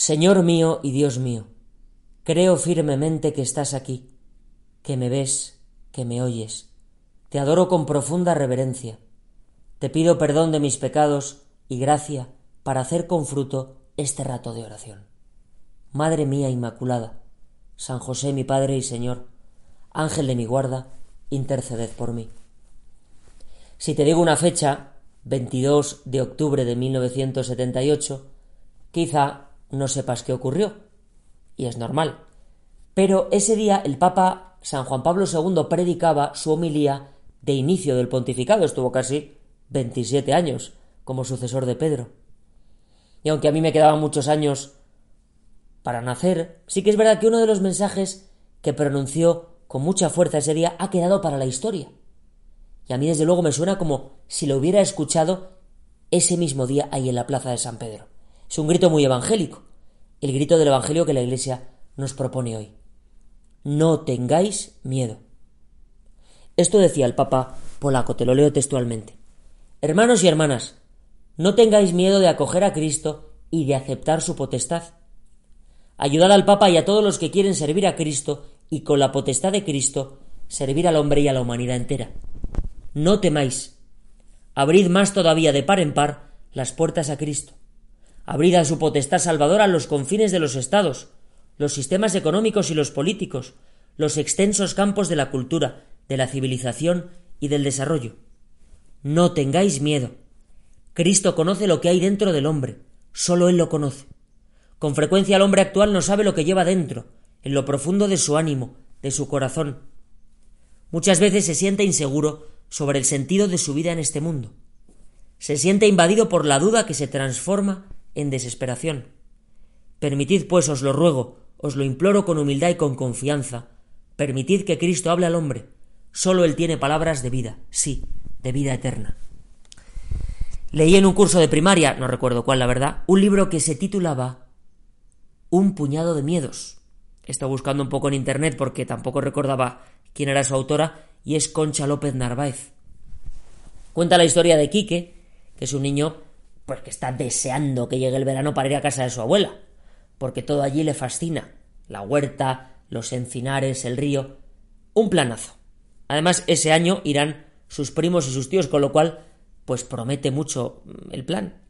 Señor mío y Dios mío, creo firmemente que estás aquí, que me ves, que me oyes. Te adoro con profunda reverencia. Te pido perdón de mis pecados y gracia para hacer con fruto este rato de oración. Madre mía Inmaculada, San José mi Padre y Señor, Ángel de mi guarda, interceded por mí. Si te digo una fecha, 22 de octubre de 1978, quizá no sepas qué ocurrió. Y es normal. Pero ese día el Papa San Juan Pablo II predicaba su homilía de inicio del pontificado. Estuvo casi 27 años como sucesor de Pedro. Y aunque a mí me quedaban muchos años para nacer, sí que es verdad que uno de los mensajes que pronunció con mucha fuerza ese día ha quedado para la historia. Y a mí desde luego me suena como si lo hubiera escuchado ese mismo día ahí en la plaza de San Pedro. Es un grito muy evangélico, el grito del Evangelio que la Iglesia nos propone hoy. No tengáis miedo. Esto decía el Papa polaco, te lo leo textualmente. Hermanos y hermanas, no tengáis miedo de acoger a Cristo y de aceptar su potestad. Ayudad al Papa y a todos los que quieren servir a Cristo y con la potestad de Cristo servir al hombre y a la humanidad entera. No temáis. Abrid más todavía de par en par las puertas a Cristo. Abrid a su potestad salvadora los confines de los estados, los sistemas económicos y los políticos, los extensos campos de la cultura, de la civilización y del desarrollo. No tengáis miedo. Cristo conoce lo que hay dentro del hombre, sólo Él lo conoce. Con frecuencia el hombre actual no sabe lo que lleva dentro, en lo profundo de su ánimo, de su corazón. Muchas veces se siente inseguro sobre el sentido de su vida en este mundo. Se siente invadido por la duda que se transforma en desesperación. Permitid, pues, os lo ruego, os lo imploro con humildad y con confianza, permitid que Cristo hable al hombre. Sólo Él tiene palabras de vida, sí, de vida eterna. Leí en un curso de primaria, no recuerdo cuál la verdad, un libro que se titulaba Un puñado de miedos. Estado buscando un poco en internet porque tampoco recordaba quién era su autora, y es Concha López Narváez. Cuenta la historia de Quique, que es un niño pues que está deseando que llegue el verano para ir a casa de su abuela, porque todo allí le fascina, la huerta, los encinares, el río, un planazo. Además, ese año irán sus primos y sus tíos, con lo cual, pues promete mucho mm, el plan.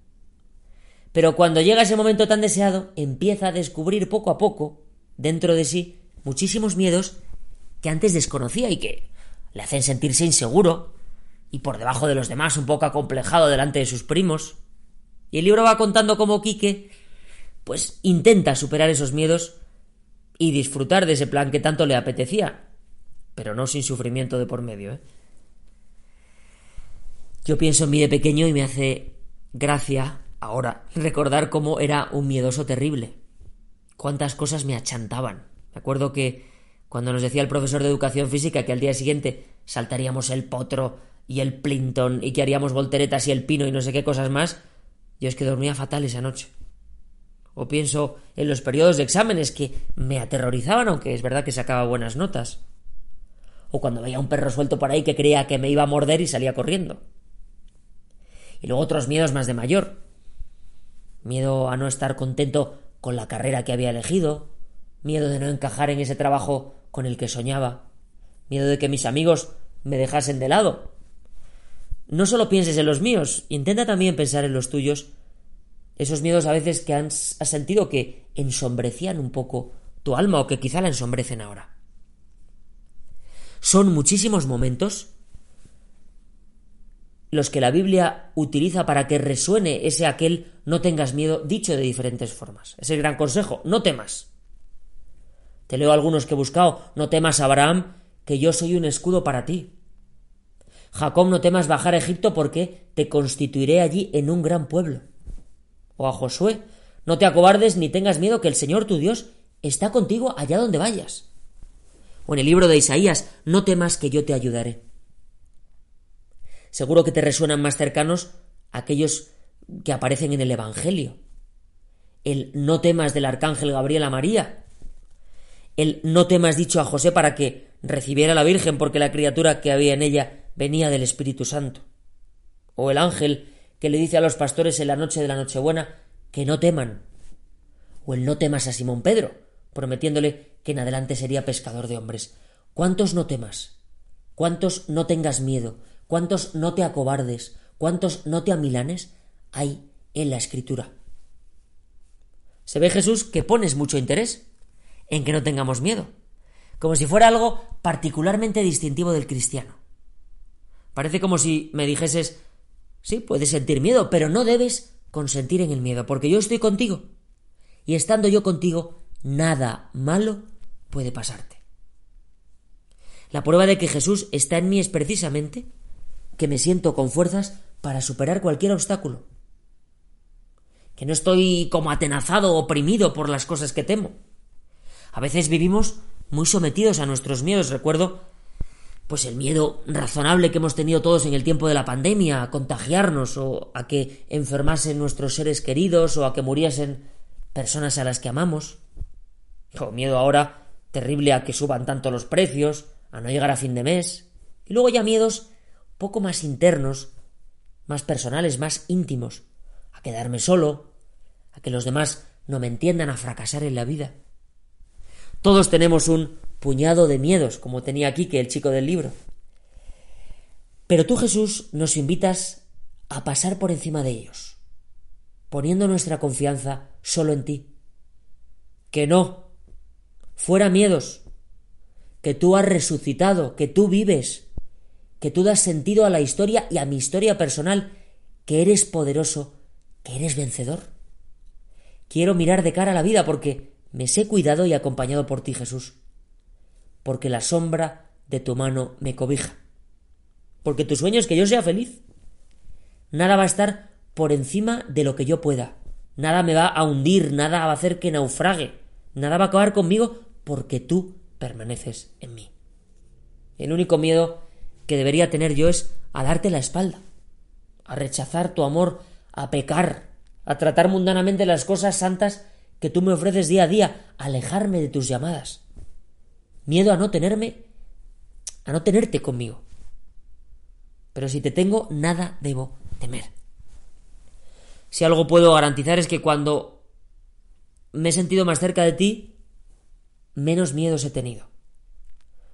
Pero cuando llega ese momento tan deseado, empieza a descubrir poco a poco, dentro de sí, muchísimos miedos que antes desconocía y que le hacen sentirse inseguro y por debajo de los demás un poco acomplejado delante de sus primos. Y el libro va contando cómo Quique, pues intenta superar esos miedos y disfrutar de ese plan que tanto le apetecía, pero no sin sufrimiento de por medio. ¿eh? Yo pienso en mí de pequeño y me hace gracia ahora recordar cómo era un miedoso terrible. Cuántas cosas me achantaban. Me acuerdo que cuando nos decía el profesor de educación física que al día siguiente saltaríamos el potro y el plinton y que haríamos volteretas y el pino y no sé qué cosas más, yo es que dormía fatal esa noche. O pienso en los periodos de exámenes que me aterrorizaban, aunque es verdad que sacaba buenas notas. O cuando veía un perro suelto por ahí que creía que me iba a morder y salía corriendo. Y luego otros miedos más de mayor. Miedo a no estar contento con la carrera que había elegido. Miedo de no encajar en ese trabajo con el que soñaba. Miedo de que mis amigos me dejasen de lado no solo pienses en los míos, intenta también pensar en los tuyos. Esos miedos a veces que has, sentido que ensombrecían un poco tu alma o que quizá la ensombrecen ahora. Son muchísimos momentos los que la Biblia utiliza para que resuene ese aquel no tengas miedo dicho de diferentes formas. Es el gran consejo, no temas. Te leo algunos que he buscado, no temas Abraham, que yo soy un escudo para ti. Jacob, no temas bajar a Egipto porque te constituiré allí en un gran pueblo. O a Josué, no te acobardes ni tengas miedo que el Señor tu Dios está contigo allá donde vayas. O en el libro de Isaías, no temas que yo te ayudaré. Seguro que te resuenan más cercanos aquellos que aparecen en el Evangelio. El no temas del arcángel Gabriel a María. El no temas dicho a José para que recibiera a la Virgen porque la criatura que había en ella venía del Espíritu Santo. O el ángel que le dice a los pastores en la noche de la Nochebuena que no teman. o el no temas a Simón Pedro, prometiéndole que en adelante sería pescador de hombres. ¿Cuántos no temas? ¿Cuántos no tengas miedo? ¿Cuántos no te acobardes? ¿Cuántos no te amilanes hay en la escritura? Se ve Jesús que pones mucho interés en que no tengamos miedo, como si fuera algo particularmente distintivo del cristiano. Parece como si me dijeses, sí, puedes sentir miedo, pero no debes consentir en el miedo, porque yo estoy contigo. Y estando yo contigo, nada malo puede pasarte. La prueba de que Jesús está en mí es precisamente que me siento con fuerzas para superar cualquier obstáculo. Que no estoy como atenazado, oprimido por las cosas que temo. A veces vivimos muy sometidos a nuestros miedos. Recuerdo pues el miedo razonable que hemos tenido todos en el tiempo de la pandemia, a contagiarnos o a que enfermasen nuestros seres queridos o a que muriesen personas a las que amamos. O miedo ahora terrible a que suban tanto los precios, a no llegar a fin de mes. Y luego ya miedos poco más internos, más personales, más íntimos, a quedarme solo, a que los demás no me entiendan, a fracasar en la vida. Todos tenemos un puñado de miedos, como tenía aquí que el chico del libro. Pero tú, Jesús, nos invitas a pasar por encima de ellos, poniendo nuestra confianza solo en ti. Que no, fuera miedos, que tú has resucitado, que tú vives, que tú das sentido a la historia y a mi historia personal, que eres poderoso, que eres vencedor. Quiero mirar de cara a la vida porque me sé cuidado y acompañado por ti, Jesús porque la sombra de tu mano me cobija. Porque tu sueño es que yo sea feliz. Nada va a estar por encima de lo que yo pueda. Nada me va a hundir, nada va a hacer que naufrague. Nada va a acabar conmigo porque tú permaneces en mí. El único miedo que debería tener yo es a darte la espalda, a rechazar tu amor, a pecar, a tratar mundanamente las cosas santas que tú me ofreces día a día, a alejarme de tus llamadas miedo a no tenerme, a no tenerte conmigo. Pero si te tengo, nada debo temer. Si algo puedo garantizar es que cuando me he sentido más cerca de ti, menos miedos he tenido.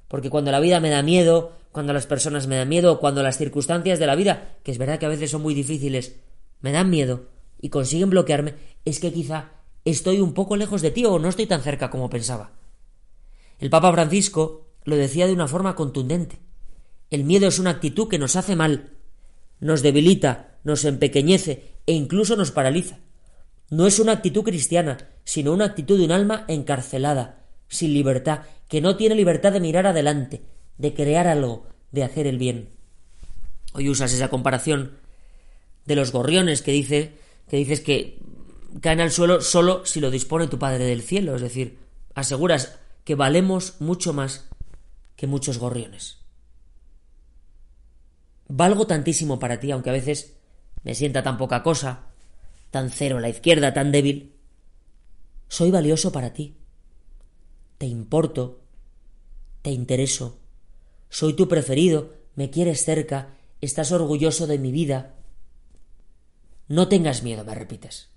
Porque cuando la vida me da miedo, cuando las personas me dan miedo, cuando las circunstancias de la vida, que es verdad que a veces son muy difíciles, me dan miedo y consiguen bloquearme, es que quizá estoy un poco lejos de ti o no estoy tan cerca como pensaba. El Papa Francisco lo decía de una forma contundente. El miedo es una actitud que nos hace mal, nos debilita, nos empequeñece e incluso nos paraliza. No es una actitud cristiana, sino una actitud de un alma encarcelada, sin libertad, que no tiene libertad de mirar adelante, de crear algo, de hacer el bien. Hoy usas esa comparación de los gorriones que dice que dices que caen al suelo solo si lo dispone tu Padre del cielo, es decir, aseguras que valemos mucho más que muchos gorriones. Valgo tantísimo para ti, aunque a veces me sienta tan poca cosa, tan cero a la izquierda, tan débil. Soy valioso para ti. Te importo, te intereso, soy tu preferido, me quieres cerca, estás orgulloso de mi vida. No tengas miedo, me repites.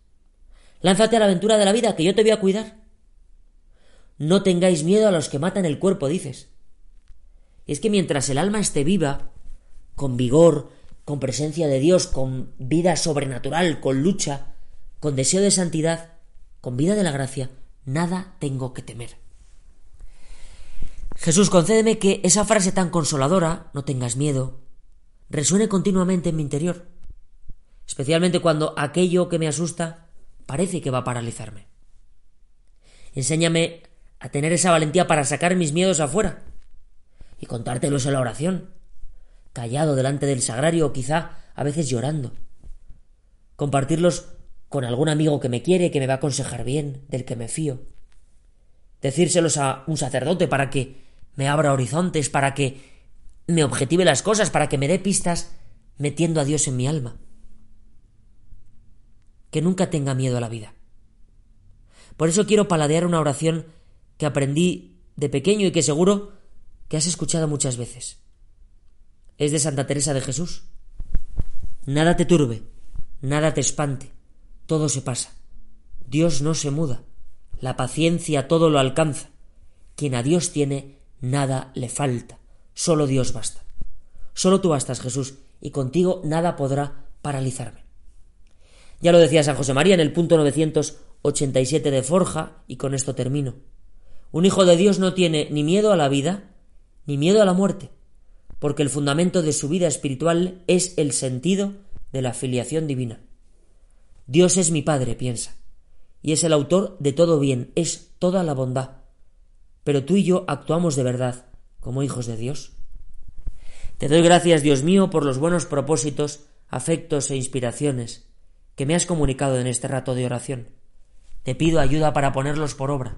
Lánzate a la aventura de la vida, que yo te voy a cuidar. No tengáis miedo a los que matan el cuerpo, dices. Es que mientras el alma esté viva, con vigor, con presencia de Dios, con vida sobrenatural, con lucha, con deseo de santidad, con vida de la gracia, nada tengo que temer. Jesús, concédeme que esa frase tan consoladora, no tengas miedo, resuene continuamente en mi interior, especialmente cuando aquello que me asusta parece que va a paralizarme. Enséñame a tener esa valentía para sacar mis miedos afuera y contártelos en la oración, callado delante del sagrario o quizá a veces llorando. Compartirlos con algún amigo que me quiere, que me va a aconsejar bien, del que me fío. Decírselos a un sacerdote para que me abra horizontes, para que me objetive las cosas, para que me dé pistas metiendo a Dios en mi alma. Que nunca tenga miedo a la vida. Por eso quiero paladear una oración que aprendí de pequeño y que seguro que has escuchado muchas veces. Es de Santa Teresa de Jesús. Nada te turbe, nada te espante, todo se pasa. Dios no se muda, La paciencia todo lo alcanza. Quien a Dios tiene, nada le falta. Solo Dios basta. Solo tú bastas, Jesús, y contigo nada podrá paralizarme. Ya lo decía San José María en el punto 987 de Forja, y con esto termino. Un hijo de Dios no tiene ni miedo a la vida, ni miedo a la muerte, porque el fundamento de su vida espiritual es el sentido de la filiación divina. Dios es mi Padre, piensa, y es el autor de todo bien, es toda la bondad. Pero tú y yo actuamos de verdad como hijos de Dios. Te doy gracias, Dios mío, por los buenos propósitos, afectos e inspiraciones que me has comunicado en este rato de oración. Te pido ayuda para ponerlos por obra.